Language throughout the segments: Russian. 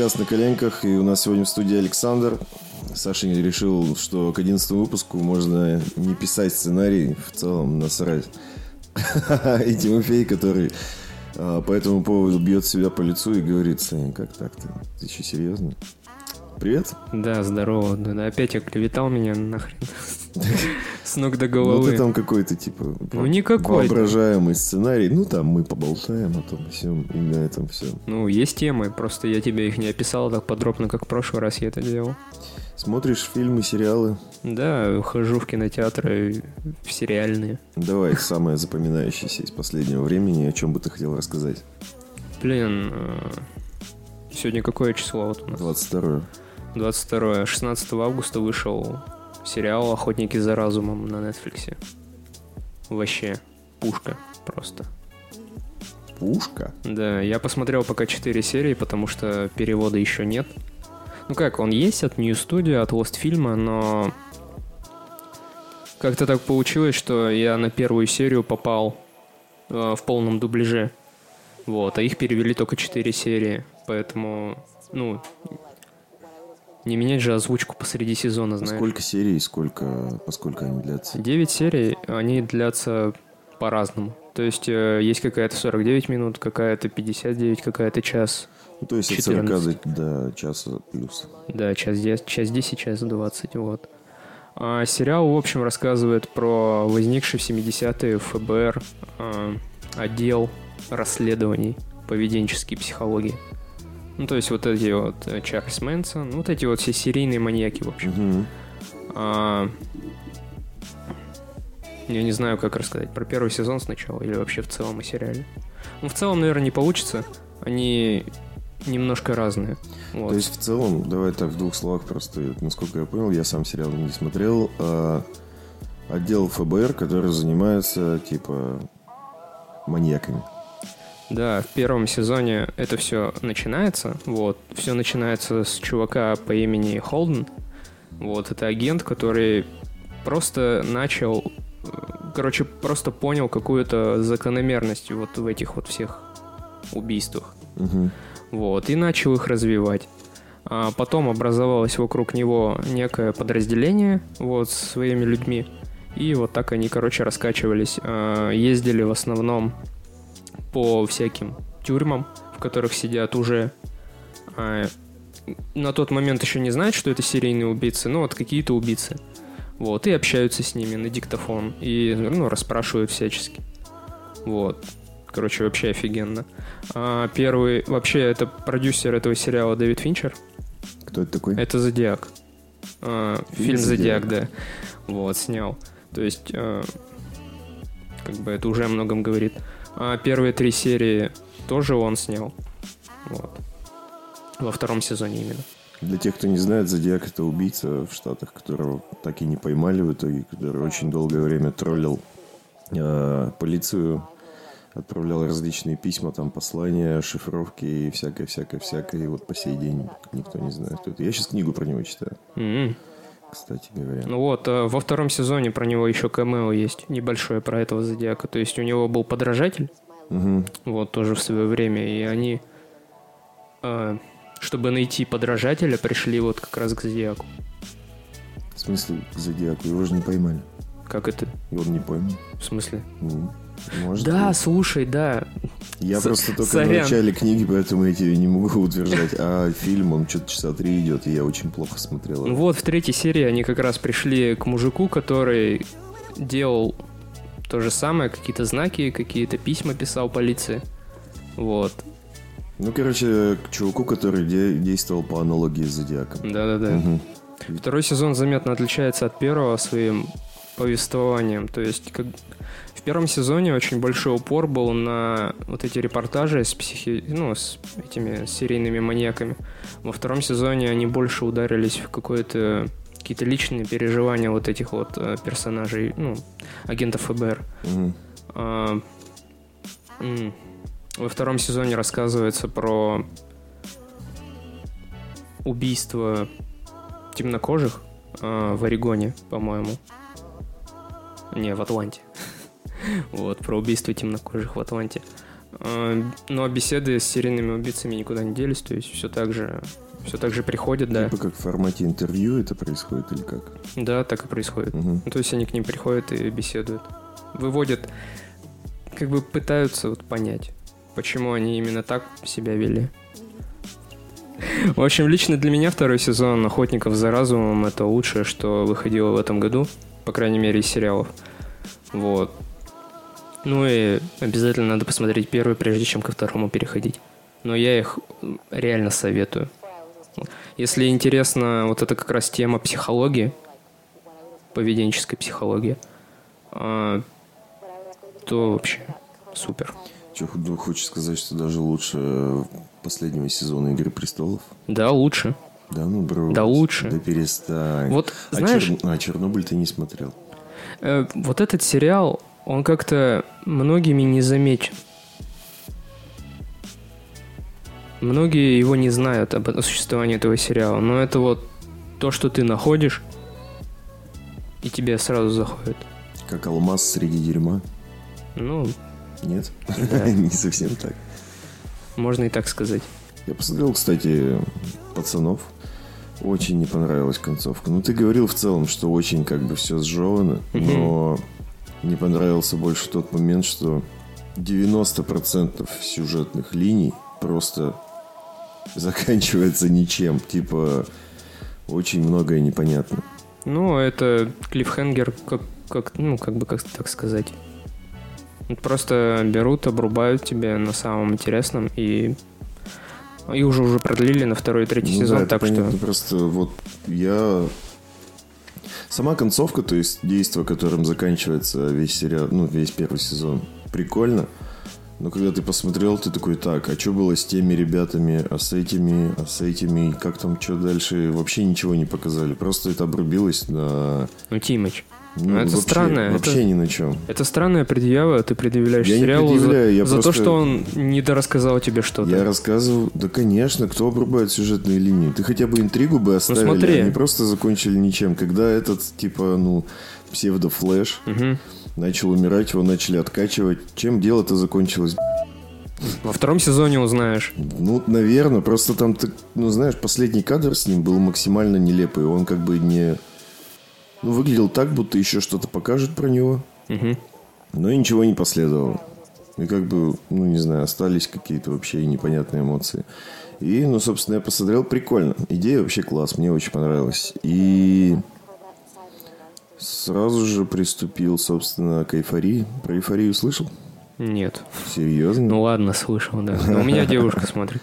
подкаст «На коленках», и у нас сегодня в студии Александр. Саша решил, что к 11 выпуску можно не писать сценарий, в целом насрать. И Тимофей, который а, по этому поводу бьет себя по лицу и говорит, Саня, как так-то? Ты еще серьезно? Привет. Да, здорово. Да, опять оклеветал меня нахрен. С ног до Ну головы. ты там какой-то, типа, Ну, никакой. воображаемый сценарий. Ну, там мы поболтаем о том всем, и на этом все. Ну, есть темы, просто я тебе их не описал так подробно, как в прошлый раз я это делал. Смотришь фильмы, сериалы? Да, хожу в кинотеатры, в сериальные. Давай, самое запоминающееся из последнего времени, о чем бы ты хотел рассказать? Блин, э, сегодня какое число вот у нас? 22 22 16 августа вышел сериал «Охотники за разумом» на Netflix. Вообще, пушка просто. Пушка? Да, я посмотрел пока 4 серии, потому что перевода еще нет. Ну как, он есть от New Studio, от Lost фильма, но как-то так получилось, что я на первую серию попал э, в полном дубляже. Вот, а их перевели только 4 серии, поэтому, ну, не менять же озвучку посреди сезона, знаешь. Сколько серий, сколько, поскольку они длятся? 9 серий, они длятся по-разному. То есть э, есть какая-то 49 минут, какая-то 59, какая-то час. Ну, то есть от 40 14. до, часа плюс. Да, час 10, час 10, час 20, вот. А сериал, в общем, рассказывает про возникший в 70-е ФБР а, отдел расследований поведенческой психологии. Ну, то есть вот эти вот э, Чарльз Мэнсон, ну, вот эти вот все серийные маньяки, в общем. Мгм. А, Я не знаю, как рассказать про первый сезон сначала или вообще в целом о сериале. Ну, в целом, наверное, не получится. Они немножко разные. Вот. То есть в целом, давай так в двух словах просто, насколько я понял, я сам сериал не смотрел, а отдел ФБР, который занимается типа маньяками. Да, в первом сезоне это все начинается. Вот. Все начинается с чувака по имени Холден. Вот, это агент, который просто начал... э, Короче, просто понял какую-то закономерность вот в этих вот всех убийствах. Мгм. Вот, и начал их развивать. А потом образовалось вокруг него некое подразделение вот с своими людьми. И вот так они, короче, раскачивались. А, Ездили в основном по всяким тюрьмам, в которых сидят уже а, на тот момент еще не знают, что это серийные убийцы, но вот какие-то убийцы. Вот, и общаются с ними на диктофон, и, ну, расспрашивают всячески. Вот. Короче, вообще офигенно. А, первый, вообще, это продюсер этого сериала Дэвид Финчер. Кто это такой? Это Зодиак. А, Фильм. Зодиак, да. Вот, снял. То есть, а, как бы это уже о многом говорит. А первые три серии тоже он снял. Вот. Во втором сезоне именно. Для тех, кто не знает, Зодиак это убийца в Штатах, которого так и не поймали в итоге, который очень долгое время троллил э, полицию, отправлял различные письма, там послания, шифровки и всякое-всякое-всякое. И вот по сей день никто не знает, кто это. Я сейчас книгу про него читаю, М. кстати говоря. Ну вот, а во втором сезоне про него еще камео есть, небольшое про этого Зодиака. То есть у него был подражатель, Мгм. вот тоже в свое время, и они, а, чтобы найти подражателя, пришли вот как раз к Зодиаку. В смысле, к Зодиаку его же не поймали. Как это? Он не поймал. В смысле? М, Может да, быть. слушай, да. Я с- просто только сорян. в начале книги, поэтому я тебе не могу утверждать. А фильм, он что-то часа три идет, и я очень плохо смотрел. Вот, в третьей серии они как раз пришли к мужику, который делал то же самое, какие-то знаки, какие-то письма писал полиции. Вот. Ну, короче, к чуваку, который де- действовал по аналогии с Зодиаком. Да-да-да. Мгм. Второй сезон заметно отличается от первого своим повествованием. То есть, как... в первом сезоне очень большой упор был на вот эти репортажи с психи... ну, с этими серийными маньяками. Во втором сезоне они больше ударились в какое-то какие-то личные переживания вот этих вот э, персонажей, ну, агентов ФБР. А, м, Во втором сезоне рассказывается про убийство темнокожих а, в Орегоне, по-моему. Не, в Атланте. Вот, про убийство темнокожих в Атланте. А, Но беседы с серийными убийцами никуда не делись, то есть все так же, все так же приходят, да. Типа как в формате интервью это происходит или как? Да, так и происходит. Мгм. Ну, То есть они к ним приходят и беседуют. Выводят, как бы пытаются вот понять, почему они именно так себя вели. В общем, лично для меня второй сезон «Охотников за разумом» — это лучшее, что выходило в этом году, по крайней мере, из сериалов. Вот. Ну и обязательно надо посмотреть первый, прежде чем ко второму переходить. Но я их реально советую. Если интересна вот эта как раз тема психологии, поведенческой психологии, а, то вообще супер. Че, хочешь сказать, что даже лучше последнего сезона «Игры престолов»? Да, лучше. Да ну, бро. Да лучше. Да перестань. Вот, а, знаешь- Чер- а Чернобыль ты не смотрел? Э, вот этот сериал, он как-то многими не замечен. Многие его не знают об существовании этого сериала, но это вот то, что ты находишь, и тебе сразу заходит. Как алмаз среди дерьма? Ну, Нет? Да. не совсем так. можно и так сказать. Я посмотрел, кстати, «Пацанов». Очень не понравилась концовка. Ну, ты говорил в целом, что очень как бы все сжевано, но не понравился больше тот момент, что 90% сюжетных линий просто заканчивается ничем. Типа, очень многое непонятно. Ну, это клиффхенгер, как, как, ну, как бы, как так сказать. Просто берут, обрубают тебя на самом интересном и и уже уже продлили на второй и третий Ну сезон, да, так понятно. что Просто вот я... Сама концовка, то есть действие, которым заканчивается весь сериал, ну, весь первый сезон, прикольно. Но когда ты посмотрел, ты такой, так, а что было с теми ребятами, а с этими, а с этими, как там, что дальше, вообще ничего не показали. Просто это обрубилось на... ну Тимыч. Ну, это вообще, странно, Вообще это- ни на чем. Это странная предъява, ты предъявляешь Я не сериалу за, предъявляю, я за то, просто- что он недорассказал тебе что-то. Я рассказывал, да, конечно, кто обрубает сюжетные линии. Ты хотя бы интригу бы оставили, смотри. а не просто закончили ничем. Когда этот, типа, ну, псевдо-флэш Мгм. начал умирать, его начали откачивать. Чем дело-то закончилось? Во втором сезоне узнаешь. Ну, наверное, просто там, ты, ну, знаешь, последний кадр с ним был максимально нелепый. Он как бы не... Ну, выглядел так, будто еще что-то покажут про него, Мгм. но и ничего не последовало. И как бы, ну, не знаю, остались какие-то вообще непонятные эмоции. И, ну, собственно, я посмотрел, прикольно. Идея вообще класс, мне очень понравилась. И сразу же приступил, собственно, к эйфории. Про эйфорию слышал? Нет. Серьезно? Ну ладно, слышал, да. Но у меня девушка смотрит.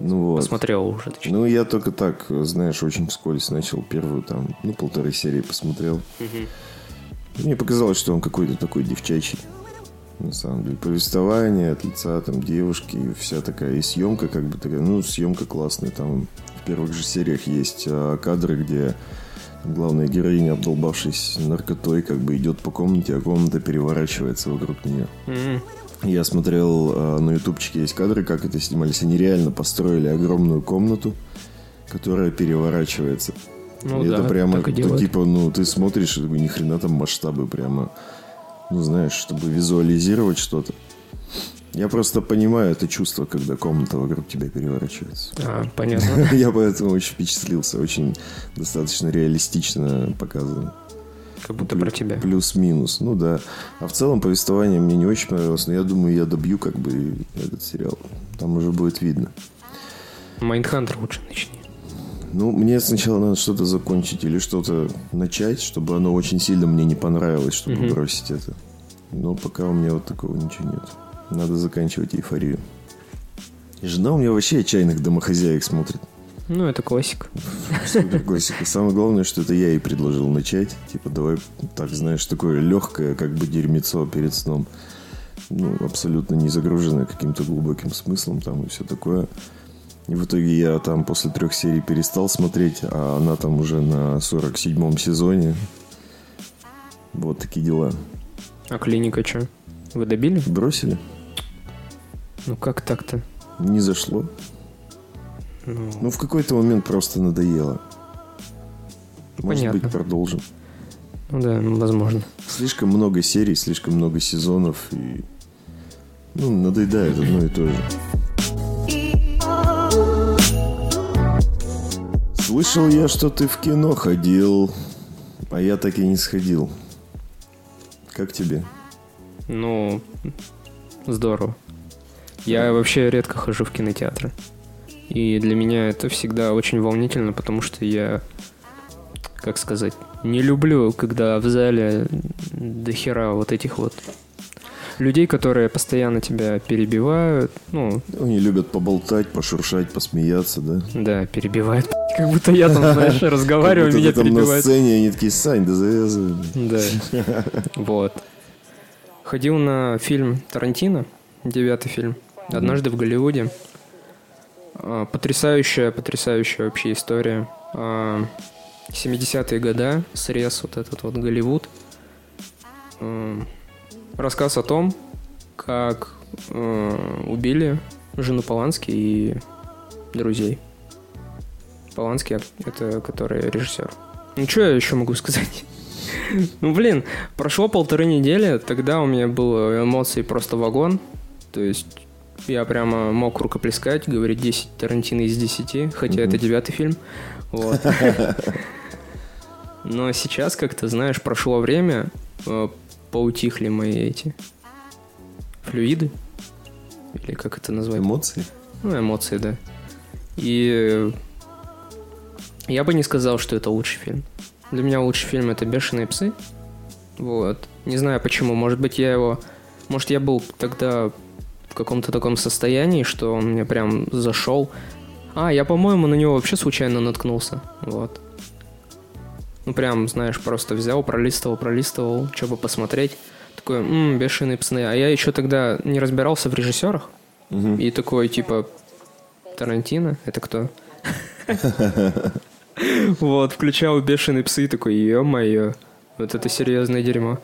Ну вот. Посмотрела уже, точнее. Ну, я только так, знаешь, очень вскользь начал первую там, ну, полторы серии посмотрел. Мне показалось, что он какой-то такой девчачий. На самом деле, повествование от лица там девушки, и вся такая, и съемка как бы такая, ну, съемка классная, там в первых же сериях есть а, кадры, где главная героиня, обдолбавшись наркотой, как бы идет по комнате, а комната переворачивается вокруг нее. Мгм. Я смотрел э, на ютубчике есть кадры, как это снимались. Они реально построили огромную комнату, которая переворачивается. Ну и да, это прямо, так и делают. типа, ну, ты смотришь, и ни хрена там масштабы прямо, ну, знаешь, чтобы визуализировать что-то. Я просто понимаю это чувство, когда комната вокруг тебя переворачивается. А, понятно. Я поэтому очень впечатлился. Очень достаточно реалистично показано. Как будто про тебя. Плюс-минус, ну да. А в целом повествование мне не очень понравилось, но я думаю, я добью как бы этот сериал. Там уже будет видно. Майндхантер лучше начни. Ну, мне сначала надо что-то закончить или что-то начать, чтобы оно очень сильно мне не понравилось, чтобы Мгм. бросить это. Но пока у меня вот такого ничего нет. Надо заканчивать эйфорию. И жена у меня вообще отчаянных домохозяек смотрит. Ну, это классика. Супер классика. Самое главное, что это я ей предложил начать. Типа, давай, так, знаешь, такое легкое, как бы дерьмецо перед сном. Ну, абсолютно не загруженное каким-то глубоким смыслом там и все такое. И в итоге я там после трех серий перестал смотреть, а она там уже на 47-м сезоне. Вот такие дела. А клиника что? Вы добили? Бросили? Ну, как так-то? Не зашло. Ну, Ну, в какой-то момент просто надоело. Может Понятно. быть, продолжим. ну да, возможно. Слишком много серий, слишком много сезонов и Ну, надоедает одно и то же. Слышал я, что ты в кино ходил, а я так и не сходил. Как тебе? Ну, здорово. Я вообще редко хожу в кинотеатры. И для меня это всегда очень волнительно, потому что я, как сказать, не люблю, когда в зале до хера вот этих вот людей, которые постоянно тебя перебивают, ну, Они любят поболтать, пошуршать, посмеяться, да? да, перебивают, как будто я там, знаешь, разговариваю, меня там на перебивают. сцене, они такие, Сань, да завязывай. Да. Вот. Ходил на фильм Тарантино, девятый фильм, однажды в Голливуде. А, Потрясающая, потрясающая вообще история. А, 70-е года, срез вот этот вот Голливуд. М, Рассказ о том, как убили жену Полански и друзей. Полански — это который режиссер. Ну, что я еще могу сказать? Ну, блин, прошло полторы недели, тогда у меня было эмоций просто вагон. То есть я прямо мог рукоплескать, говорить 10 Тарантино из 10, хотя это девятый фильм. Вот. Но сейчас как-то, знаешь, прошло время, э, поутихли мои эти флюиды. Или как это назвать? Эмоции? Ну, эмоции, да. И я бы не сказал, что это лучший фильм. Для меня лучший фильм это «Бешеные псы». Вот. Не знаю почему. Может быть, я его... Может, я был тогда в каком-то таком состоянии, что он мне прям зашел. А, я, по-моему, на него вообще случайно наткнулся. Вот. Ну, прям, знаешь, просто взял, пролистывал, пролистывал, чтобы посмотреть. Такой, м бешеные псы. А я еще тогда не разбирался в режиссерах. Мгм. И такой, типа, Тарантино? Это кто? Вот, включал бешеные псы, такой, ё-моё, вот это серьезное дерьмо.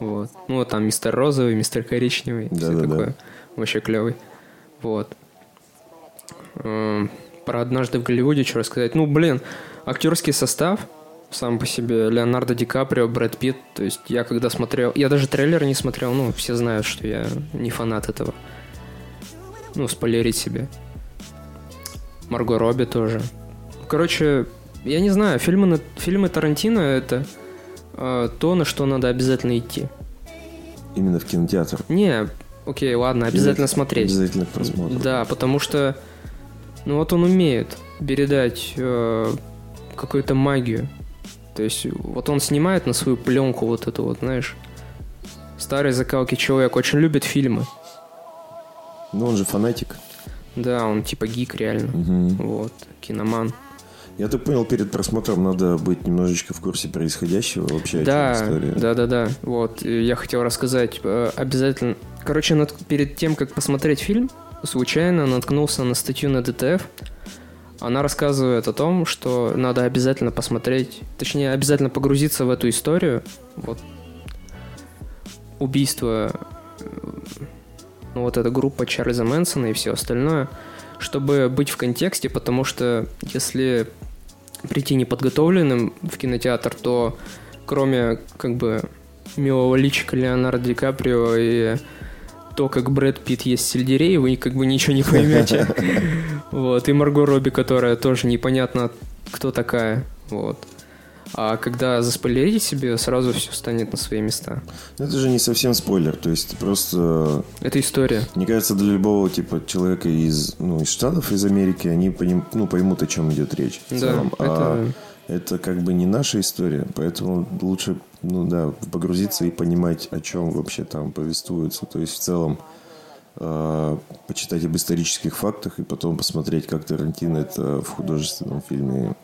Вот. Ну, вот там мистер розовый, мистер коричневый, все такое. Вообще клевый. Вот. Эм, Про однажды в Голливуде что рассказать? Ну, блин, актерский состав сам по себе Леонардо Ди Каприо, Брэд Питт. То есть я когда смотрел... Я даже трейлер не смотрел, ну, все знают, что я не фанат этого. Ну, спойлерить себе. Марго Робби тоже. Короче, я не знаю, фильмы, на- фильмы Тарантино это э, то, на что надо обязательно идти. Именно в кинотеатр. Не, окей, ладно, обязательно смотреть. Обязательно к просмотру. Да, потому что, ну вот он умеет передать э, какую-то магию. То есть вот он снимает на свою пленку вот эту вот, знаешь, старый закалки человек очень любит фильмы. Ну, он же фанатик. Да, он типа гик реально. Мгм. Вот, киноман. Я так понял, перед просмотром надо быть немножечко в курсе происходящего вообще. Да, история. да, да, да. Вот, я хотел рассказать э, обязательно. Короче, нат- перед тем, как посмотреть фильм, случайно наткнулся на статью на ДТФ. Она рассказывает о том, что надо обязательно посмотреть, точнее, обязательно погрузиться в эту историю. Вот убийство, э, ну вот эта группа Чарльза Мэнсона и все остальное, чтобы быть в контексте, потому что если прийти неподготовленным в кинотеатр, то кроме как бы милого личика Леонардо Ди Каприо и то, как Брэд Питт есть сельдерей, вы как бы ничего не поймете. Вот. И Марго Робби, которая тоже непонятно, кто такая. Вот. А когда заспойлерите себе, сразу все станет на свои места. Это же не совсем спойлер, то есть просто, Это история. мне кажется, для любого типа человека из, ну, из Штатов, из Америки, они поним, ну, поймут, о чем идет речь. в Да, целом. А это... это как бы не наша история, поэтому лучше, ну да, погрузиться и понимать, о чем вообще там повествуется. То есть в целом э, почитать об исторических фактах и потом посмотреть, как Тарантино это в художественном фильме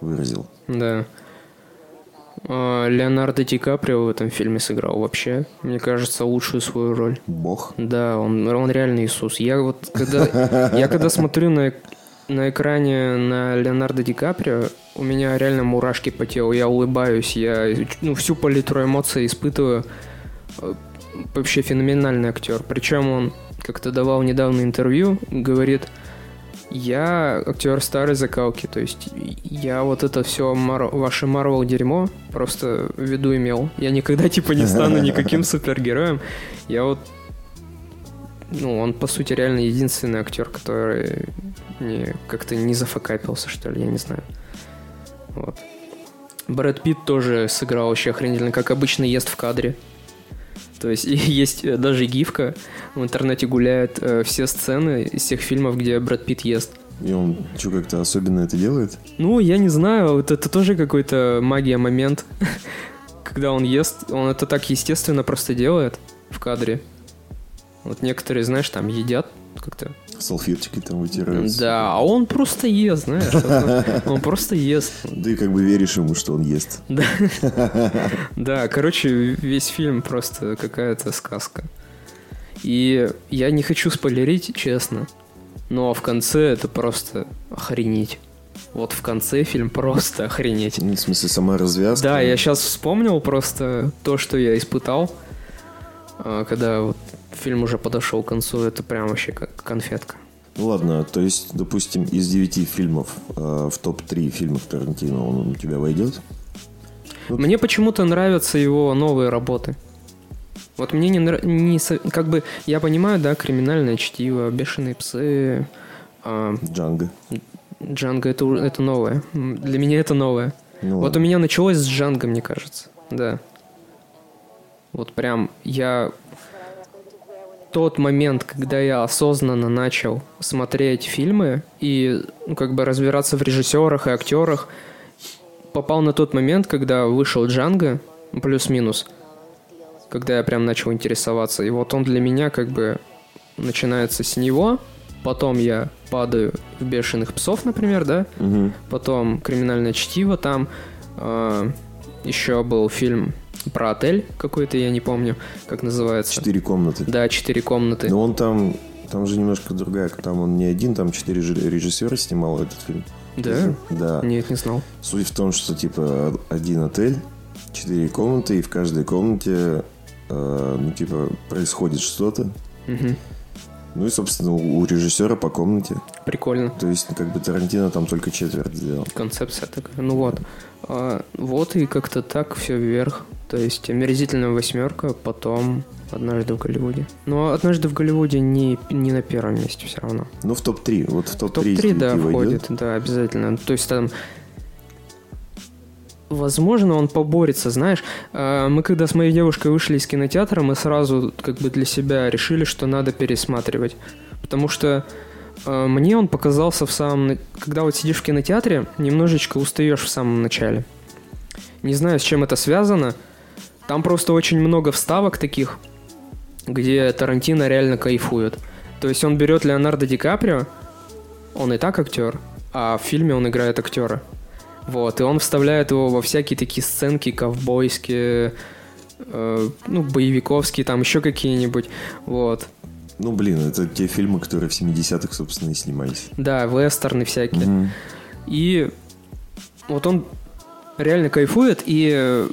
выразил. Да. А, Леонардо Ди Каприо в этом фильме сыграл вообще, мне кажется, лучшую свою роль. Бог. Да, он, он реально Иисус. Я вот когда, я когда смотрю на, на экране на Леонардо Ди Каприо, у меня реально мурашки по телу. Я улыбаюсь, я ну, всю палитру эмоций испытываю. Э, Вообще феноменальный актер. Причем он как-то давал недавно интервью, говорит, я актер старой закалки, то есть я вот это все ваше Марвел дерьмо просто в виду имел. Я никогда типа не стану никаким супергероем. Я вот ну, он, по сути, реально единственный актер, который не, как-то не зафакапился, что ли, я не знаю. Вот. Брэд Питт тоже сыграл вообще охренительно, как обычно ест в кадре. То есть есть даже гифка, в интернете гуляют э, все сцены из всех фильмов, где Брэд Питт ест. И он что, как-то особенно это делает? Ну, я не знаю, вот это тоже какой-то магия момент. Когда он ест, он это так естественно просто делает в кадре. Вот некоторые, знаешь, там едят как-то. Салфеточки там вытираются. Да, а он просто ест, знаешь. Он просто ест. Да и как бы веришь ему, что он ест. Да. Короче, весь фильм просто какая-то сказка. И я не хочу спойлерить, честно. Но в конце это просто охренеть. Вот в конце фильм просто охренеть. Ну, в смысле, сама развязка. Да, я сейчас вспомнил просто то, что я испытал, когда вот фильм уже подошел к концу. Это прям вообще как конфетка. Ну ладно, то есть, допустим, из девяти фильмов э, в топ-3 фильмов Тарантино он у тебя войдет? Вот. Мне почему-то нравятся его новые работы. Вот мне не нравится, как бы, я понимаю, да, криминальное чтиво, бешеные псы, э, Джанго. Джанго это, это новое. Для меня это новое. Ну, Вот ладно. у меня началось с Джанго, мне кажется. Да. Вот прям я... Тот момент, когда я осознанно начал смотреть фильмы и ну, как бы разбираться в режиссерах и актерах, попал на тот момент, когда вышел Джанго, плюс-минус, когда я прям начал интересоваться. И вот он для меня как бы начинается с него, потом я падаю в «Бешеных псов», например, да, Мгм. потом «Криминальное чтиво», там э, еще был фильм про отель какой-то, я не помню, как называется. Четыре комнаты. Да, «Четыре комнаты». Но он там, там же немножко другая. Там он не один, там четыре режиссера снимал этот фильм. Да? Да. Нет, не знал. Суть в том, что типа один отель, четыре комнаты, и в каждой комнате э, ну, типа, происходит что-то. Мгм. Ну и, собственно, у у режиссера по комнате. Прикольно. То есть, как бы Тарантино там только четверть сделал. Концепция такая. Ну вот. А, вот и как-то так все вверх. То есть омерзительная восьмерка, потом однажды в Голливуде. Но однажды в Голливуде не, не на первом месте все равно. Ну, в топ-3. Вот в В топ-3 топ-3, да, войдет. входит, да, обязательно. То есть там Возможно, он поборется, знаешь. А, Мы когда с моей девушкой вышли из кинотеатра, мы сразу как бы для себя решили, что надо пересматривать. Потому что а, мне он показался в самом... Когда вот сидишь в кинотеатре, немножечко устаешь в самом начале. Не знаю, с чем это связано. Там просто очень много вставок таких, где Тарантино реально кайфует. То есть он берет Леонардо Ди Каприо, он и так актер, а в фильме он играет актера. Вот, и он вставляет его во всякие такие сценки ковбойские, э, ну, боевиковские, там еще какие-нибудь. Вот. Ну, блин, это те фильмы, которые в 70-х, собственно, и снимались. Да, вестерны всякие. Мгм. И вот он реально кайфует, и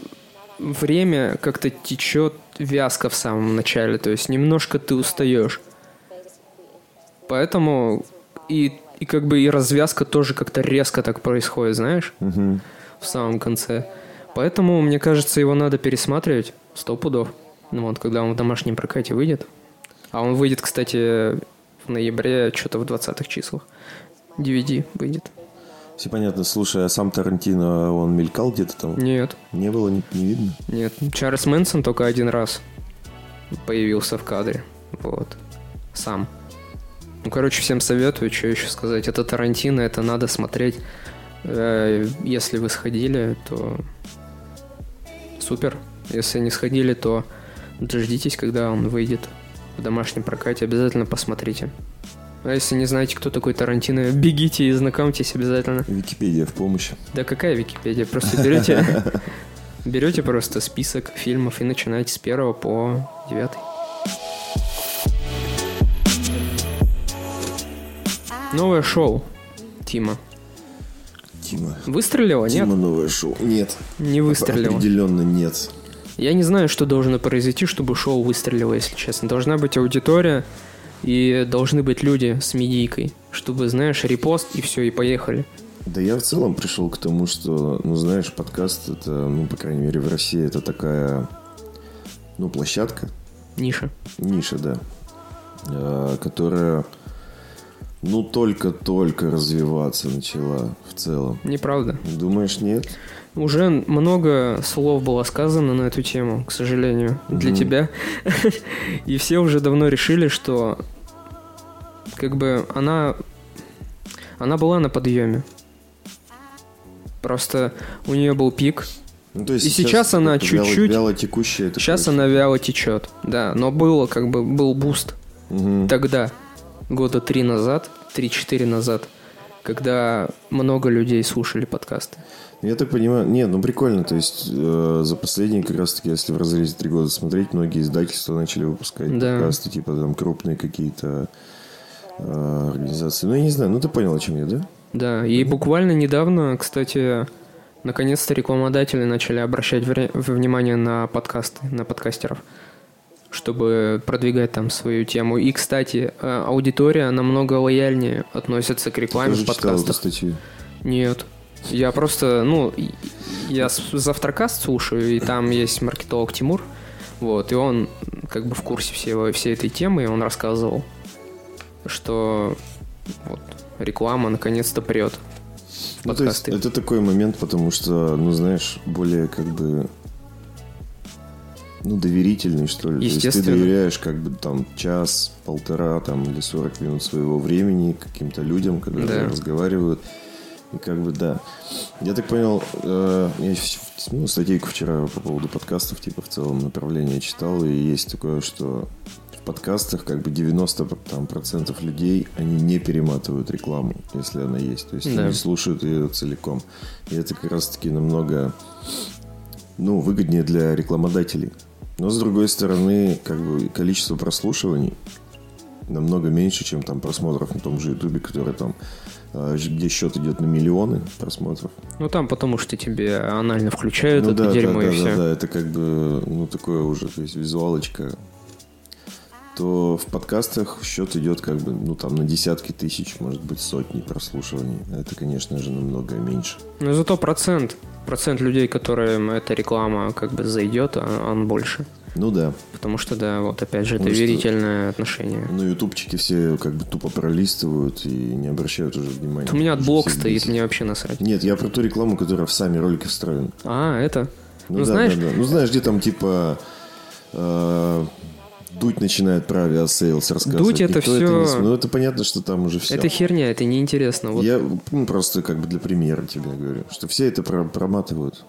время как-то течет вязко в самом начале, то есть немножко ты устаешь. Поэтому и, и как бы и развязка тоже как-то резко так происходит, знаешь, Мгм. в самом конце. Поэтому, мне кажется, его надо пересматривать сто пудов. Ну вот, когда он в домашнем прокате выйдет. А он выйдет, кстати, в ноябре, что-то в 20-х числах. DVD выйдет. Все понятно. Слушай, а сам Тарантино, он мелькал где-то там? Нет, Не было, не, не видно? нет. Чарльз Мэнсон только один раз появился в кадре. Вот. Сам. Ну, короче, всем советую, что еще сказать. Это Тарантино, это надо смотреть. Э, Если вы сходили, то супер. Если не сходили, то дождитесь, когда он выйдет в домашнем прокате. Обязательно посмотрите. А если не знаете, кто такой Тарантино, бегите и знакомьтесь обязательно. Википедия в помощь. Да какая Википедия? Просто берете, берете просто список фильмов и начинаете с первого по девятый. Новое шоу Тима. Тима. Выстрелило? Нет? Тима новое шоу. Нет. Не выстрелило. Определенно нет. Я не знаю, что должно произойти, чтобы шоу выстрелило, если честно. Должна быть аудитория и должны быть люди с медийкой, чтобы, знаешь, репост и все, и поехали. Да я в целом пришел к тому, что, ну, знаешь, подкаст это, ну, по крайней мере, в России это такая, ну, площадка, Ниша. ниша, да. э, которая, ну, только-только развиваться начала в целом. Неправда. Думаешь, нет? Уже много слов было сказано на эту тему, к сожалению, для Мгм. тебя. И все уже давно решили, что как бы она она была на подъеме. Просто у нее был пик. Ну, то есть И сейчас она это вяло- чуть-чуть- Вяло текущая. Сейчас что- она вяло течет. Да, но было как бы был boost Мгм. тогда, года три назад, три-четыре назад, когда много людей слушали подкасты. Я так понимаю, нет, ну прикольно, то есть э, за последние как раз таки, если в разрезе три года смотреть, многие издательства начали выпускать Да. подкасты, типа там крупные какие-то э, организации. Ну я не знаю, ну ты понял, о чем я, да? Да, и буквально недавно, кстати, наконец-то рекламодатели начали обращать вре- внимание на подкасты, на подкастеров, чтобы продвигать там свою тему. И, кстати, э, аудитория намного лояльнее относится к рекламе Тоже в читал эту статью. Нет. Я просто, ну, я завтракаст слушаю, и там есть маркетолог Тимур, вот, и он как бы в курсе всего, всей этой темы, и он рассказывал, что вот реклама наконец-то прет. Ну, то есть это такой момент, потому что, ну знаешь, более как бы ну, доверительный, что ли. То есть ты Естественно. доверяешь как бы там час, полтора там или 40 минут своего времени каким-то людям, когда Да. разговаривают. И как бы да. Я так понял, э, я ну, статейку вчера по поводу подкастов, типа в целом направления читал, и есть такое, что в подкастах как бы 90 там, процентов людей, они не перематывают рекламу, если она есть. То есть Да. они слушают ее целиком. И это как раз-таки намного ну, выгоднее для рекламодателей. Но, с другой стороны, как бы количество прослушиваний намного меньше, чем там просмотров на том же Ютубе, который там, э, где счет идет на миллионы просмотров. Ну там потому что тебе анально включают ну это да, дерьмо да, и да, все. да, да, это как бы, ну, такое уже, то есть визуалочка. То в подкастах счет идет как бы, ну, там, на десятки тысяч, может быть, сотни прослушиваний. Это, конечно же, намного меньше. Но зато процент, процент людей, которым эта реклама как бы зайдет, а- он больше. Ну да. Потому что, да, вот опять же, это Потому что- верительное отношение. Ну, ютубчики все как бы тупо пролистывают и не обращают уже внимания. У меня блок стоит, мне вообще насрать. Нет, я про ту рекламу, которая в сами ролики встроена. А, это? Ну, Ну, да, знаешь- да, да. Ну, знаешь, где там типа э, Дудь начинает про авиасейлс рассказывать. Дудь это Никто всё- не см- ну, это понятно, что там уже все. Это херня, это неинтересно. Вот Я ну, просто как бы для примера тебе говорю, что все это про- проматывают.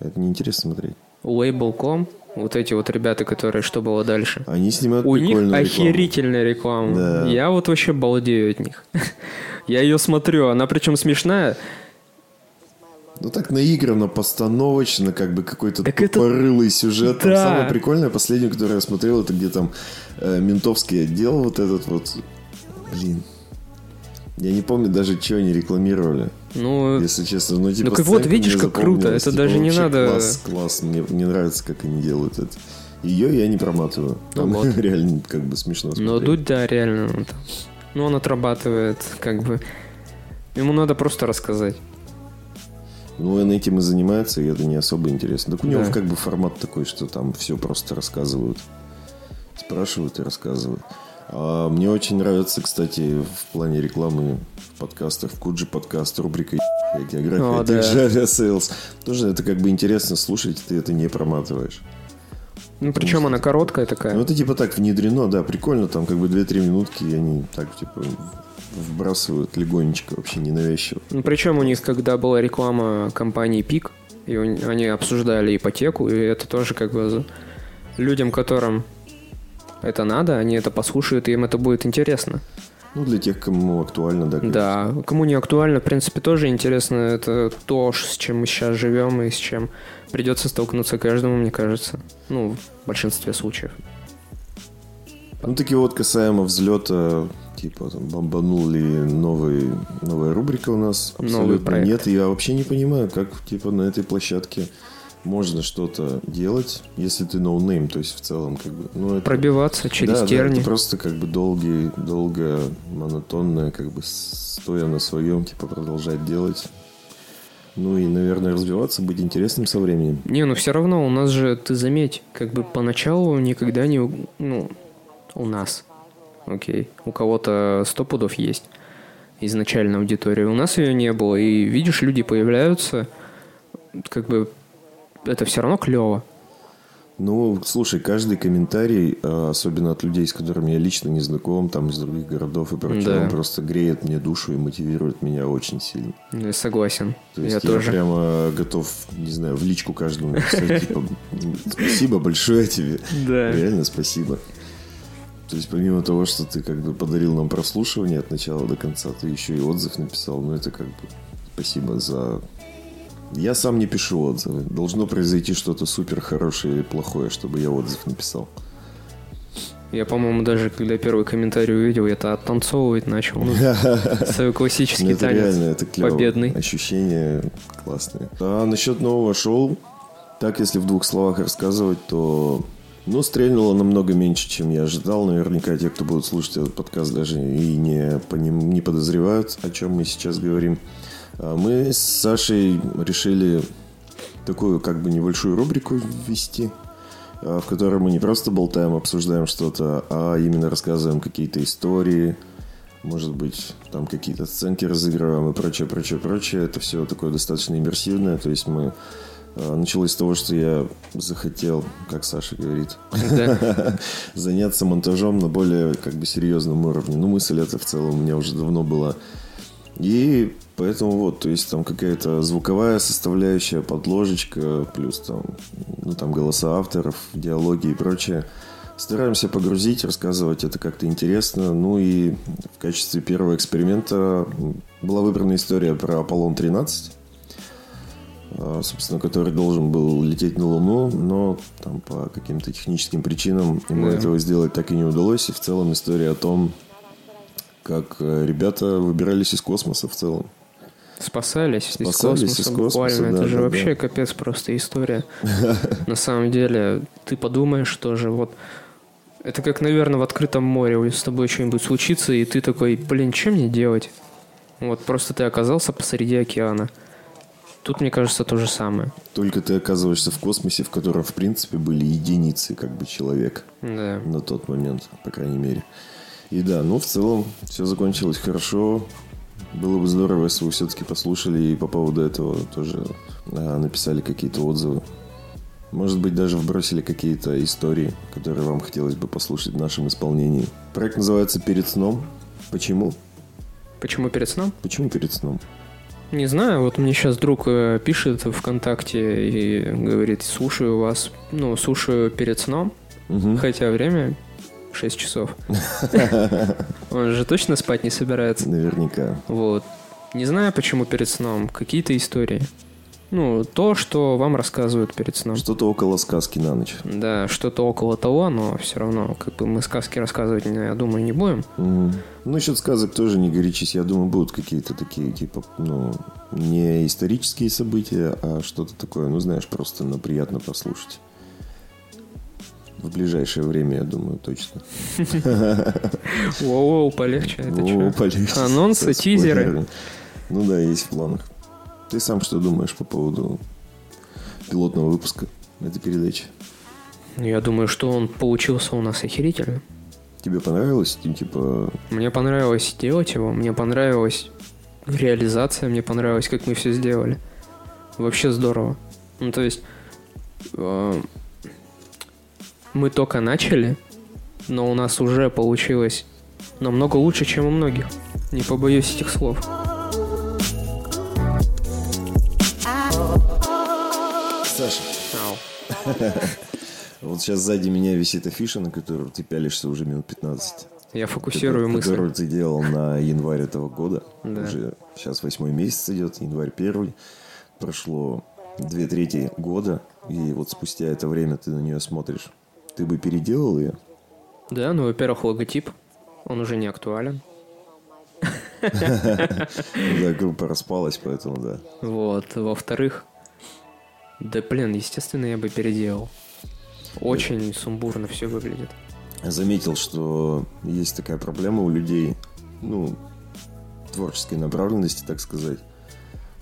Это неинтересно смотреть. Label.com, вот эти вот ребята, которые что было дальше. Они снимают У них рекламу. охерительная реклама. Да. Я вот вообще балдею от них. Я ее смотрю, она причем смешная. Ну так наигранно, постановочно, как бы какой-то Так это- тупорылый сюжет. Там Да. самое прикольное, последнее, которое я смотрел, это где там э, ментовский отдел вот этот вот. Блин. Я не помню даже, что они рекламировали, Ну, если честно. Ну, типа, Ну, вот видишь, как круто, это Типа, даже не надо- Класс, класс. Мне, мне нравится, как они делают это. Ее я не проматываю. Ну Там вот. реально как бы смешно но смотреть. Дудь, да, реально. ну, там. Ну, он отрабатывает, как бы. Ему надо просто рассказать. Ну, он этим и занимается, и это не особо интересно. Так у него Да. как бы формат такой, что там все просто рассказывают. Спрашивают и рассказывают. А мне очень нравится, кстати, в плане рекламы в подкастах, в Куджи подкаст, рубрика география, О, да. Тоже это как бы интересно слушать, ты это не проматываешь. Ну, причем она короткая такая. Ну, это типа так внедрено, да, прикольно, там как бы 2-3 минутки, и они так типа вбрасывают легонечко, вообще ненавязчиво. Ну, причем у них, когда была реклама компании Пик, и они обсуждали ипотеку, и это тоже как бы людям, которым это надо, они это послушают, и им это будет интересно. Ну, для тех, кому актуально, да. конечно. Да, кому не актуально, в принципе, тоже интересно. Это то, с чем мы сейчас живем и с чем придется столкнуться каждому, мне кажется. Ну, в большинстве случаев. Ну, таки вот касаемо взлета, типа, там, бомбанул ли новый, новая рубрика у нас? Новый Абсолютно проект. нет. Я вообще не понимаю, как, типа, на этой площадке можно что-то делать, если ты ноунейм, то есть в целом, как бы, ну, это... Пробиваться через да, да, терни. это просто как бы долгий, долго, монотонное, как бы стоя на своем, типа, продолжать делать. Ну и, наверное, развиваться, быть интересным со временем. Не, ну все равно у нас же, ты заметь, как бы поначалу никогда не... Ну, у нас. окей. У кого-то сто пудов есть изначально аудитория. У нас ее не было. И видишь, люди появляются, как бы это все равно клево. Ну, слушай, каждый комментарий, а, особенно от людей, с которыми я лично не знаком, там из других городов и прочее, Да. он просто греет мне душу и мотивирует меня очень сильно. Я согласен. То я есть я, тоже. прямо готов, не знаю, в личку каждому написать, типа, спасибо большое тебе. Да. Реально спасибо. То есть помимо того, что ты как бы подарил нам прослушивание от начала до конца, ты еще и отзыв написал. Ну это как бы спасибо за... Я сам не пишу отзывы. Должно произойти что-то супер хорошее или плохое, чтобы я отзыв написал. Я, по-моему, даже когда первый комментарий увидел, я то оттанцовывать начал. Ну, свой Ну, классический это танец. реально, это клево. победный. Ощущения классные. А насчет нового шоу, так если в двух словах рассказывать, то ну, стрельнуло намного меньше, чем я ожидал. Наверняка те, кто будут слушать этот подкаст, даже и не, поним- не подозревают, о чем мы сейчас говорим. А Мы с Сашей решили такую как бы небольшую рубрику ввести, а, в которой мы не просто болтаем, обсуждаем что-то, а именно рассказываем какие-то истории, может быть, там какие-то сценки разыгрываем и прочее, прочее, прочее. Это все такое достаточно иммерсивное. То есть мы а, Началось с того, что я захотел, как Саша говорит, Да. заняться монтажом на более как бы серьезном уровне. Ну, мысль эта в целом у меня уже давно была. И поэтому вот, то есть там какая-то звуковая составляющая, подложечка, плюс там, ну, там голоса авторов, диалоги и прочее. Стараемся погрузить, рассказывать это как-то интересно. Ну и в качестве первого эксперимента была выбрана история про Аполлон-13 а, собственно, который должен был лететь на Луну, но там по каким-то техническим причинам ему Да. этого сделать так и не удалось. И в целом история о том, как э, ребята выбирались из космоса в целом. Спасались, из Спасались космоса, из космоса, буквально. да, это же да, вообще да. капец просто история. На самом деле, ты подумаешь тоже, вот это как, наверное, в открытом море, с тобой что-нибудь случится, и ты такой, блин, что мне делать? Вот просто ты оказался посреди океана. Тут, мне кажется, то же самое. Только ты оказываешься в космосе, в котором, в принципе, были единицы как бы человек Да. на тот момент, по крайней мере. И да, ну, в целом, все закончилось хорошо. Было бы здорово, если вы все-таки послушали и по поводу этого тоже а, написали какие-то отзывы. Может быть, даже вбросили какие-то истории, которые вам хотелось бы послушать в нашем исполнении. Проект называется «Перед сном». Почему? Почему перед сном? Почему перед сном? Не знаю, вот мне сейчас друг э, пишет ВКонтакте и говорит, слушаю вас, ну, слушаю перед сном, Мгм. хотя время 6 часов. Он же точно спать не собирается. Наверняка. Вот. Не знаю, почему перед сном. Какие-то истории. Ну, то, что вам рассказывают перед сном. Что-то около сказки на ночь. Да, что-то около того, но все равно, как бы мы сказки рассказывать, я думаю, не будем. Мгм. Ну, насчет сказок тоже не горячись. Я думаю, будут какие-то такие, типа, ну, не исторические события, а что-то такое, ну, знаешь, просто ну, приятно послушать. В ближайшее время, я думаю, точно. Воу-воу, полегче, это что? полегче. Анонсы, тизеры. Ну да, есть в планах. Ты сам что думаешь по поводу пилотного выпуска этой передачи? Я думаю, что он получился у нас охерительно. Тебе понравилось? Типа, Мне понравилось делать его, мне понравилась реализация, мне понравилось, как мы все сделали. Вообще здорово. Ну, то есть, э, мы только начали, но у нас уже получилось намного лучше, чем у многих. Не побоюсь этих слов. Саша, Ау. вот сейчас сзади меня висит афиша, на которую ты пялишься уже минут 15. Я фокусирую мысли. Которую ты делал на январь этого года. Да. Уже сейчас восьмой месяц идет, январь первый. Прошло две трети года, и вот спустя это время ты на нее смотришь. Ты бы переделал ее? Да, ну, во-первых, логотип, он уже не актуален. Да, группа распалась, поэтому да. Вот, во-вторых, да, блин, естественно, я бы переделал. Очень сумбурно все выглядит. заметил, что есть такая проблема у людей, ну, творческой направленности, так сказать,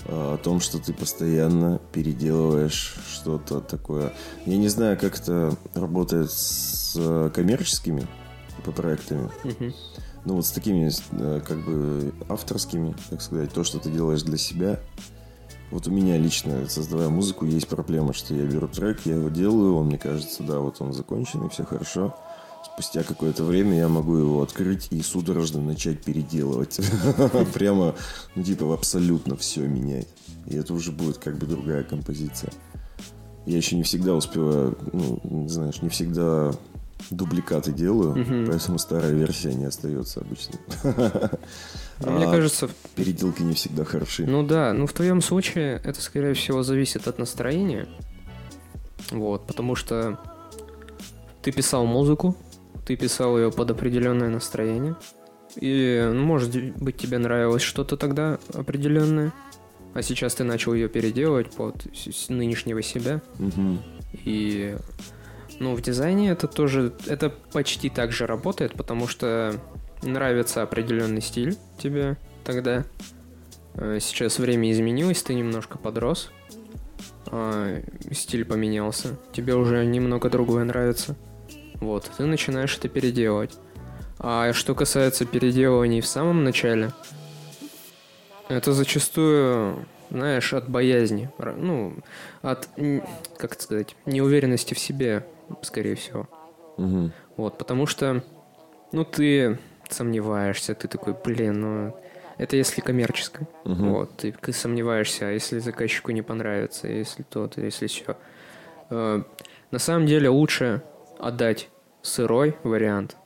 о том, что ты постоянно переделываешь что-то такое. Я не знаю, как это работает с э, коммерческими типа проектами. Мгм. Ну вот с такими э, как бы авторскими, так сказать, то, что ты делаешь для себя. Вот у меня лично, создавая музыку, есть проблема, что я беру трек, я его делаю, он мне кажется, да, вот он законченный, все хорошо. Спустя какое-то время я могу его открыть и судорожно начать переделывать. Прямо, ну типа абсолютно все менять. И это уже будет как бы другая композиция. Я еще не всегда успеваю, ну, знаешь, не всегда дубликаты делаю, поэтому старая версия не остается обычно. Мне А кажется, Переделки не всегда хороши. Ну да, ну в твоем случае это, скорее всего, зависит от настроения. Вот, потому что ты писал музыку, ты писал ее под определенное настроение. И, ну, может быть, тебе нравилось что-то тогда определенное, а сейчас ты начал ее переделывать под нынешнего себя. Мгм. И, ну, в дизайне это тоже, это почти так же работает, потому что нравится определенный стиль тебе тогда. Э, Сейчас время изменилось, ты немножко подрос, а, стиль поменялся, тебе уже немного другое нравится. Вот, ты начинаешь это переделывать. А что касается переделываний в самом начале, это зачастую, знаешь, от боязни, ну, от, как сказать, неуверенности в себе, скорее всего. Мгм. Вот, потому что, ну, ты сомневаешься, ты такой, блин, ну, это если коммерческое. Мгм. Вот, ты, ты сомневаешься, а если заказчику не понравится, если то-то, если все. на самом деле лучше отдать сырой вариант.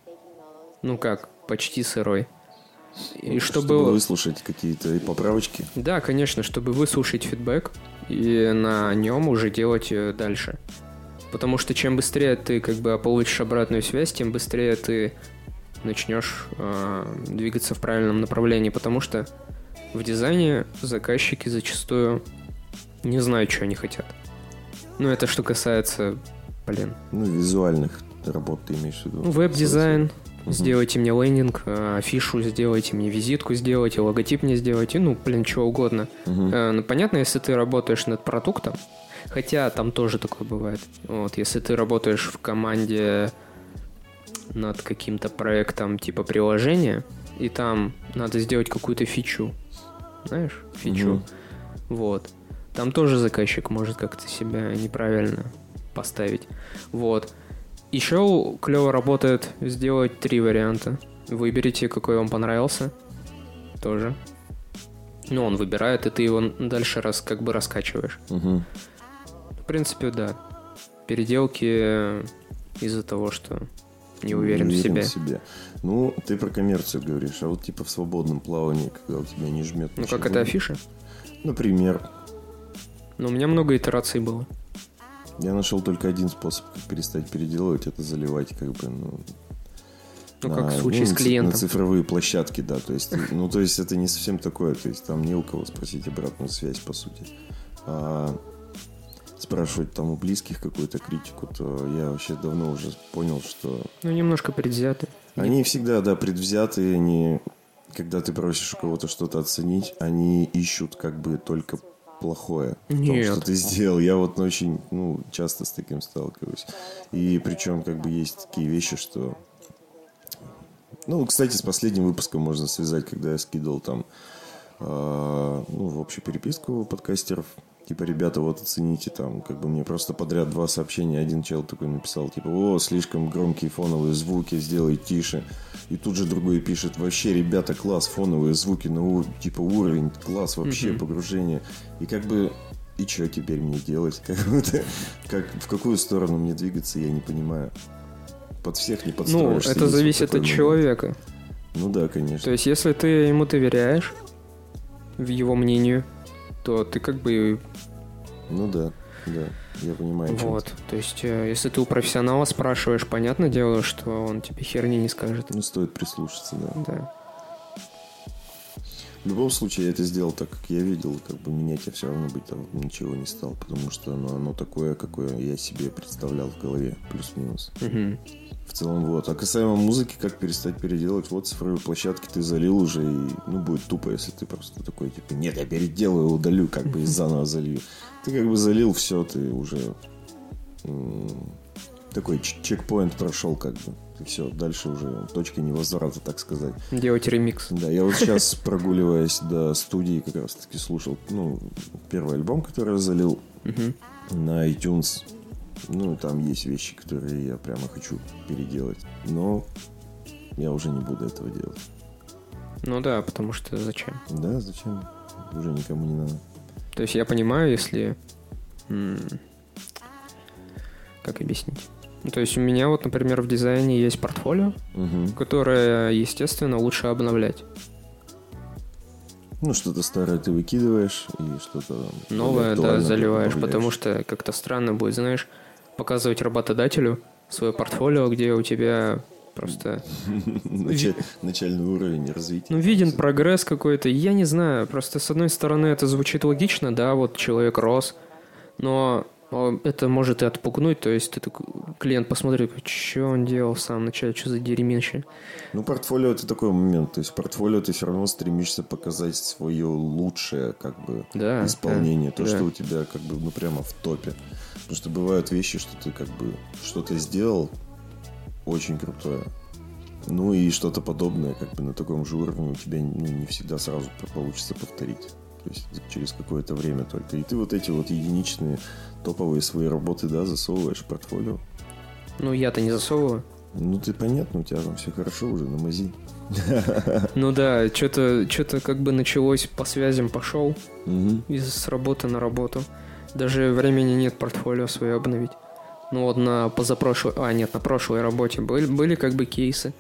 Ну как, почти сырой. И чтобы... выслушать какие-то поправочки. Да, конечно, чтобы выслушать фидбэк и на нем уже делать э, дальше. Потому что чем быстрее ты как бы получишь обратную связь, тем быстрее ты начнешь э, двигаться в правильном направлении. Потому что в дизайне заказчики зачастую не знают, что они хотят. Ну, это что касается, блин, Ну, визуальных работ ты имеешь в виду. веб-дизайн, Мгм. сделайте мне лендинг, э, афишу сделайте мне, визитку сделайте, логотип мне сделайте, ну, блин, что угодно. Э, Ну, понятно, если ты работаешь над продуктом, хотя там тоже такое бывает. Вот, если ты работаешь в команде над каким-то проектом типа приложения, и там надо сделать какую-то фичу, знаешь, фичу, Мгм. вот, там тоже заказчик может как-то себя неправильно поставить, вот. Еще клево работает сделать три варианта. Выберите, какой вам понравился, тоже. Ну, он выбирает, и ты его дальше раз как бы раскачиваешь. Мгм. В принципе, да. Переделки из-за того, что не уверен, в себе. Ну, ты про коммерцию говоришь, а вот типа в свободном плавании, когда у тебя не жмет Ну, ничего. как это афиша? Например, Но у меня много итераций было. Я нашел только один способ перестать переделывать, это заливать как бы, ну... Ну, на- как в случае ну, с клиентом. На цифровые площадки, да, то есть, ну, то есть это не совсем такое, то есть там не у кого спросить обратную связь, по сути. А спрашивать там у близких какую-то критику, то я вообще давно уже понял, что Ну, немножко предвзяты. Они всегда, да, предвзятые, они, когда ты просишь у кого-то что-то оценить, они ищут как бы только плохое в том, Нет. что ты сделал. Я вот очень, ну, часто с таким сталкиваюсь. И причем как бы есть такие вещи, что... Ну, кстати, с последним выпуском можно связать, когда я скидывал там, э, ну, в общую переписку подкастеров. Типа, ребята, вот оцените там, как бы мне просто подряд два сообщения. Один чел такой написал, типа, о, слишком громкие фоновые звуки, сделай тише. И тут же другой пишет, вообще, ребята, класс, фоновые звуки, ну, типа, уровень, класс вообще, Мгм. погружение. И как бы, и что теперь мне делать? Как, будто- как, в какую сторону мне двигаться, я не понимаю. Под всех не Ну, подстроишься. это есть вот зависит от момент. человека. Ну да, конечно. То есть, если ты ему доверяешь, в его мнению, то ты как бы Ну да, да, я понимаю. вот. То есть, э, если ты у профессионала спрашиваешь, понятное дело, что он тебе херни не скажет. Ну, стоит прислушаться, да. Да. В любом случае, я это сделал так, как я видел, как бы менять я все равно быть там ничего не стал, потому что оно, оно такое, какое я себе представлял в голове, плюс-минус. Мгм. В целом, вот. А касаемо музыки, как перестать переделать, вот цифровые площадки ты залил уже, и, ну, будет тупо, если ты просто такой, типа, нет, я переделаю, удалю, как бы, и заново залью. Ты как бы залил все, ты уже Такой чекпоинт прошел как бы. И все, дальше уже точка невозврата, так сказать. Делать ремикс. Да, я вот сейчас, прогуливаясь до студии, как раз таки слушал, ну, первый альбом, который я залил на iTunes. Ну, там есть вещи, которые я прямо хочу переделать. Но я уже не буду этого делать. Ну да, потому что зачем? Да, зачем? Уже никому не надо. То есть я понимаю, если... Как объяснить? Ну, То есть у меня вот, например, в дизайне есть портфолио, Мгм. которое, естественно, лучше обновлять. Ну, что-то старое ты выкидываешь, и что-то... Новое, да, заливаешь, потому что как-то странно будет, знаешь, показывать работодателю свое портфолио, где у тебя просто... Началь- Начальный уровень развития. Ну, виден прогресс какой-то. Я не знаю, просто с одной стороны это звучит логично, да, вот человек рос, но это может и отпугнуть, то есть ты клиент посмотрит, что он делал в самом начале, что за дерьмище. Ну, портфолио это такой момент. То есть, портфолио ты все равно стремишься показать свое лучшее, как бы, Да, исполнение. да, То, да. что у тебя, как бы, ну, прямо в топе. Потому что бывают вещи, что ты, как бы, что-то сделал очень крутое. Ну, и что-то подобное, как бы, на таком же уровне у тебя ну, не всегда сразу получится повторить. То есть, через какое-то время только. И ты вот эти вот единичные топовые свои работы, да, засовываешь в портфолио. Ну, я-то не засовываю. Ну, ты понятно, у тебя там все хорошо уже на мази. Ну да, что-то что как бы началось по связям пошел Мгм. из с работы на работу. Даже времени нет портфолио свое обновить. Ну вот на позапрошлой, а нет, на прошлой работе были, были как бы кейсы.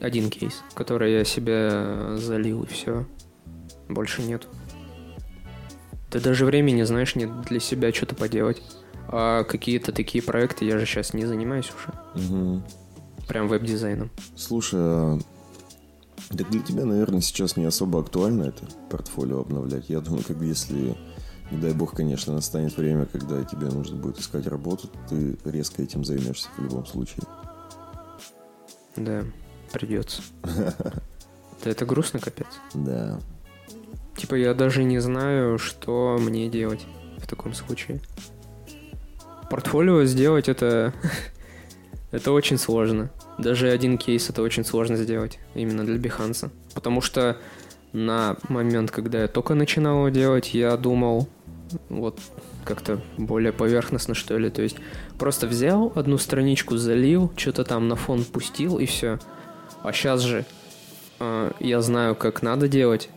Один кейс, который я себе залил и все. Больше нет. Ты даже времени, знаешь, нет для себя что-то поделать. А какие-то такие проекты я же сейчас не занимаюсь уже. Мгм. Прям веб-дизайном. Слушай, а так для тебя, наверное, сейчас не особо актуально это портфолио обновлять. Я думаю, как если, не дай бог, конечно, настанет время, когда тебе нужно будет искать работу, ты резко этим займешься в любом случае. Да, придется. Да это грустно, капец. Да. Типа я даже не знаю, что мне делать в таком случае. Портфолио сделать это... это очень сложно. Даже один кейс это очень сложно сделать. Именно для Биханса. Потому что на момент, когда я только начинал делать, я думал вот как-то более поверхностно, что ли. То есть просто взял одну страничку, залил, что-то там на фон пустил и все. А сейчас же э, я знаю, как надо делать,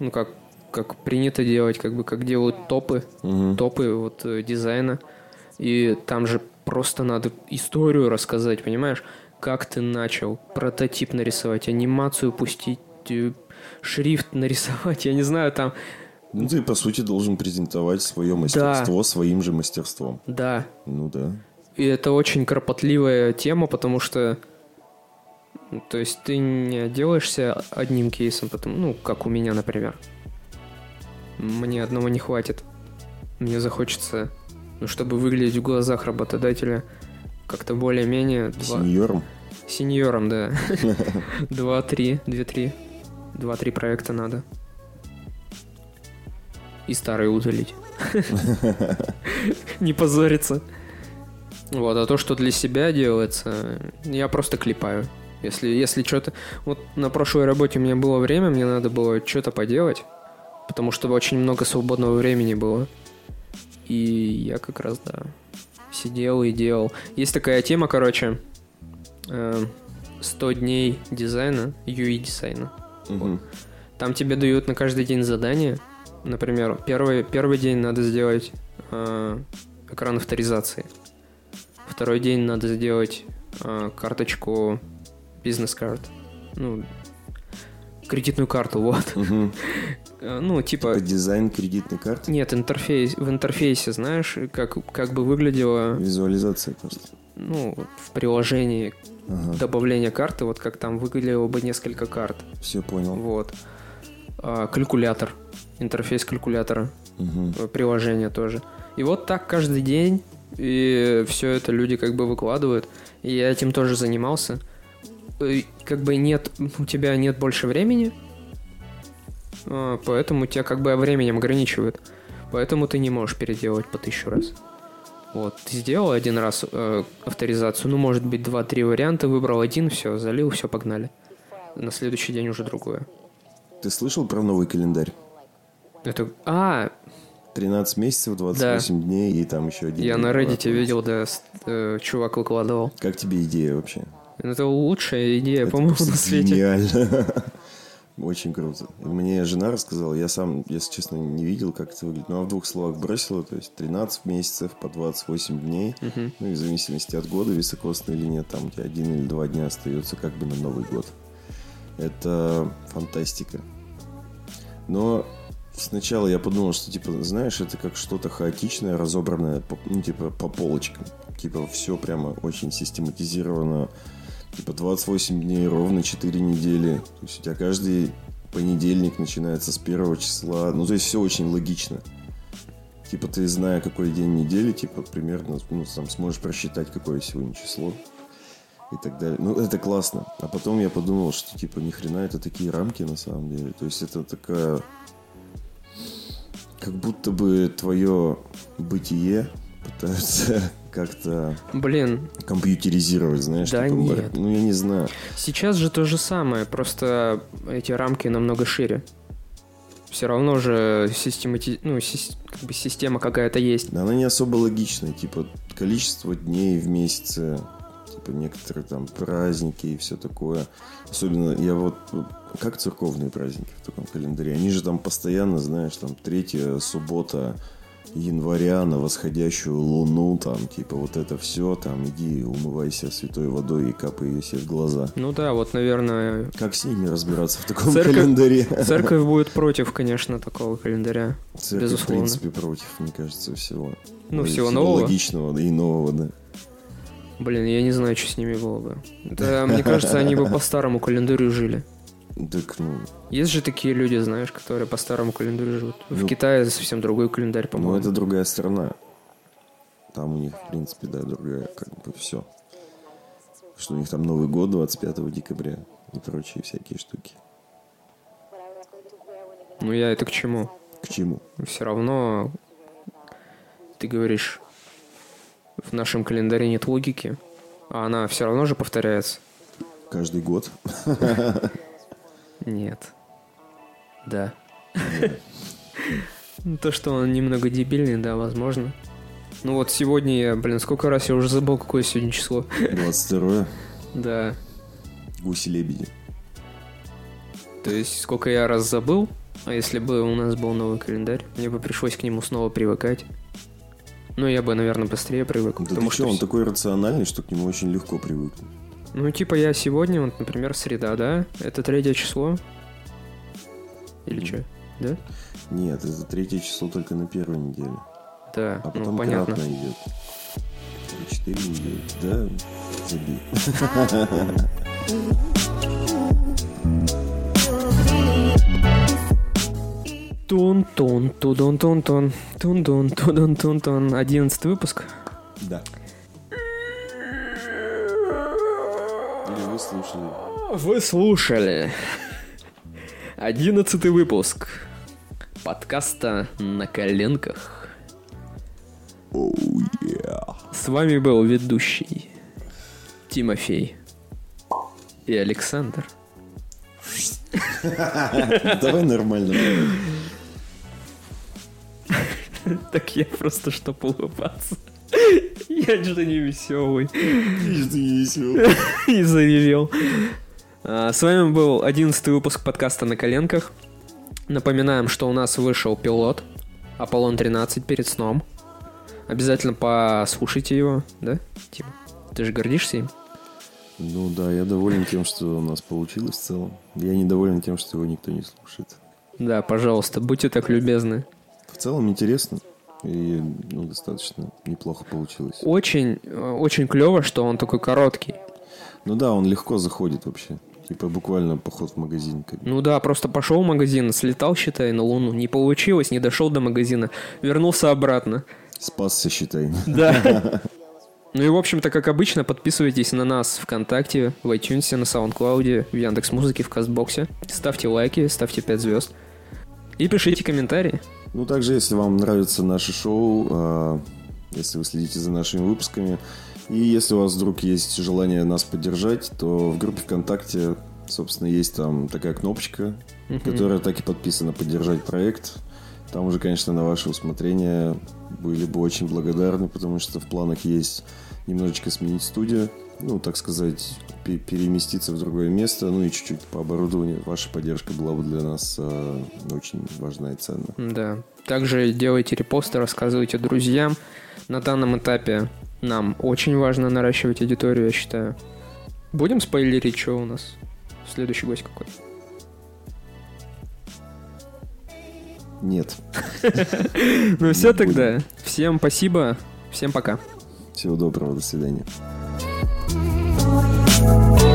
ну как как принято делать, как бы как делают топы, Мгм. топы вот э, дизайна. И там же просто надо историю рассказать, понимаешь? Как ты начал прототип нарисовать, анимацию пустить, э, шрифт нарисовать, я не знаю, там, Ну, ты, по сути, должен презентовать свое мастерство своим же мастерством. да. Ну да. И это очень кропотливая тема, потому что, то есть ты не отделаешься одним кейсом, потом, ну, как у меня, например. Мне одного не хватит. Мне захочется, ну, чтобы выглядеть в глазах работодателя как-то более-менее... Два... Сеньором. Сеньором, да. Два-три, две-три. Два-три проекта надо. И старые удалить. Не позориться. Вот, а то, что для себя делается, я просто клепаю. Если, если что-то... Вот на прошлой работе у меня было время, мне надо было что-то поделать, потому что очень много свободного времени было. И я как раз, да, сидел и делал. Есть такая тема, короче, э, 100 дней дизайна, UI-дизайна. Мгм. Там тебе дают на каждый день задание. Например, первый, первый день надо сделать э, экран авторизации. Второй день надо сделать э, карточку бизнес-карт. Ну, кредитную карту, вот. Э, Ну, типа... По дизайн кредитной карты. Нет, интерфейс, в интерфейсе, знаешь, как, как бы выглядело, Визуализация просто. ну, в приложении Ага. добавления карты, вот как там выглядело бы несколько карт. Все понял. Вот. А, калькулятор. Интерфейс калькулятора. Э, Приложение тоже. И вот так каждый день. И все это люди как бы выкладывают. И я этим тоже занимался. Э, Как бы нет, у тебя нет больше времени. а, Поэтому тебя как бы временем ограничивают. Поэтому ты не можешь переделать по тысячу раз. Вот, ты сделал один раз э, авторизацию, ну, может быть, два-три варианта, выбрал один, все, залил, все, погнали. На следующий день уже другое. Ты слышал про новый календарь? Это... А, 13 месяцев, 28 дней и там еще один. я на Reddit видел, да, с- э, чувак выкладывал. Как тебе идея вообще? Это лучшая идея, Это по-моему, на свете. Гениально. Очень круто. Мне жена рассказала, я сам, если честно, не видел, как это выглядит. Ну, а в двух словах бросила, то есть 13 месяцев по 28 дней. Мгм. Ну, и в зависимости от года, високосный или нет, там тебя один или два дня остается как бы на Новый год. Это фантастика. Но сначала я подумал, что, типа, знаешь, это как что-то хаотичное, разобранное, ну, типа, по полочкам. Типа, все прямо очень систематизировано. Типа, 28 дней, ровно 4 недели. То есть у тебя каждый понедельник начинается с первого числа. Ну, то есть все очень логично. Типа, ты, зная, какой день недели, типа, примерно, ну, сам сможешь просчитать, какое сегодня число и так далее. Ну, это классно. А потом я подумал, что, типа, ни хрена это такие рамки, на самом деле. То есть это такая... Как будто бы твое бытие пытаются как-то Блин, компьютеризировать, знаешь? Да типа, нет. Ну, я не знаю. сейчас же то же самое, просто эти рамки намного шире. Все равно же системати... ну, сис- как бы система какая-то есть. Да она не особо логичная. Типа, количество дней в месяце, типа, некоторые там праздники и все такое. Особенно, я вот... Как церковные праздники в таком календаре? Они же там постоянно, знаешь, там, третья суббота января на восходящую луну, там, типа, вот это все, там, иди умывайся святой водой и капай ее себе в глаза. Ну да, вот, наверное, Как с ними разбираться в таком Церковь- календаре? церковь будет против, конечно, такого календаря. Церковь, безусловно. в принципе, против, мне кажется, всего. Ну, И всего нового. логичного, да и нового, да. Блин, я не знаю, что с ними было бы. Да, мне кажется, они бы по старому календарю жили. Так, ну, Есть же такие люди, знаешь, которые по старому календарю живут. В Ну, Китае совсем другой календарь, Ну, по-моему. это другая страна. Там у них, в принципе, да, другая, как бы, все. Что у них там Новый год 25 декабря и прочие всякие штуки. Ну я это к чему? К чему? Все равно, ты говоришь, в нашем календаре нет логики, а она все равно же повторяется. Каждый год. Нет. Да. Ну, То, что он немного дебильный, да, возможно. Ну вот сегодня я, блин, сколько раз я уже забыл, какое сегодня число. 22 Да. гуси-лебеди. То есть, сколько я раз забыл, а если бы у нас был новый календарь, мне бы пришлось к нему снова привыкать. Ну, я бы, наверное, быстрее привык, Да ты потому что, что... он такой рациональный, что к нему очень легко привыкнуть. Ну, типа, я сегодня, вот, например, среда, да? Это третье число? Или Мгм. что? Да? Нет, это третье число только на первой неделе. Да, А ну, потом понятно. кратно идет. Четыре недели. Да, забей. Тун-тун, тудун-тун-тун, тун-тун, тудун-тун-тун. Одиннадцатый выпуск. Да. Слушали. Вы слушали одиннадцатый выпуск подкаста «На коленках». Оу, yeah. С вами был ведущий Тимофей и Александр. Давай нормально. Так я просто, чтоб улыбаться. Я же не веселый. Ты не весел. И заревел. А, С вами был одиннадцатый выпуск подкаста «На коленках». Напоминаем, что у нас вышел пилот Аполлон 13 перед сном. Обязательно послушайте его, да, Тима? Ты же гордишься им? Ну да, я доволен тем, что у нас получилось в целом. Я недоволен тем, что его никто не слушает. Да, пожалуйста, будьте так любезны. В целом интересно. И ну, достаточно неплохо получилось. Очень, очень клево, что он такой короткий. Ну да, он легко заходит вообще. Типа буквально поход в магазин. Как... бы. Ну да, просто пошел в магазин, слетал, считай, на Луну. Не получилось, не дошел до магазина. Вернулся обратно. Спасся, считай. Да. Ну и, в общем-то, как обычно, подписывайтесь на нас ВКонтакте, в iTunes, на SoundCloud, в Яндекс.Музыке, в Кастбоксе. Ставьте лайки, ставьте 5 звезд. И пишите комментарии. Ну также, если вам нравится наше шоу, а, если вы следите за нашими выпусками. И если у вас вдруг есть желание нас поддержать, то в группе ВКонтакте, собственно, есть там такая кнопочка, которая так и подписана «Поддержать проект». Там уже, конечно, на ваше усмотрение были бы очень благодарны, потому что в планах есть немножечко сменить студию, ну, так сказать, пе- переместиться в другое место, ну и чуть-чуть по оборудованию. Ваша поддержка была бы для нас э, очень важна и ценна. Да. Также делайте репосты, рассказывайте друзьям. На данном этапе нам очень важно наращивать аудиторию, я считаю. Будем спойлерить, что у нас? Следующий гость какой? Нет. Ну все тогда. Всем спасибо. Всем пока. Всего доброго, до свидания. Thank you.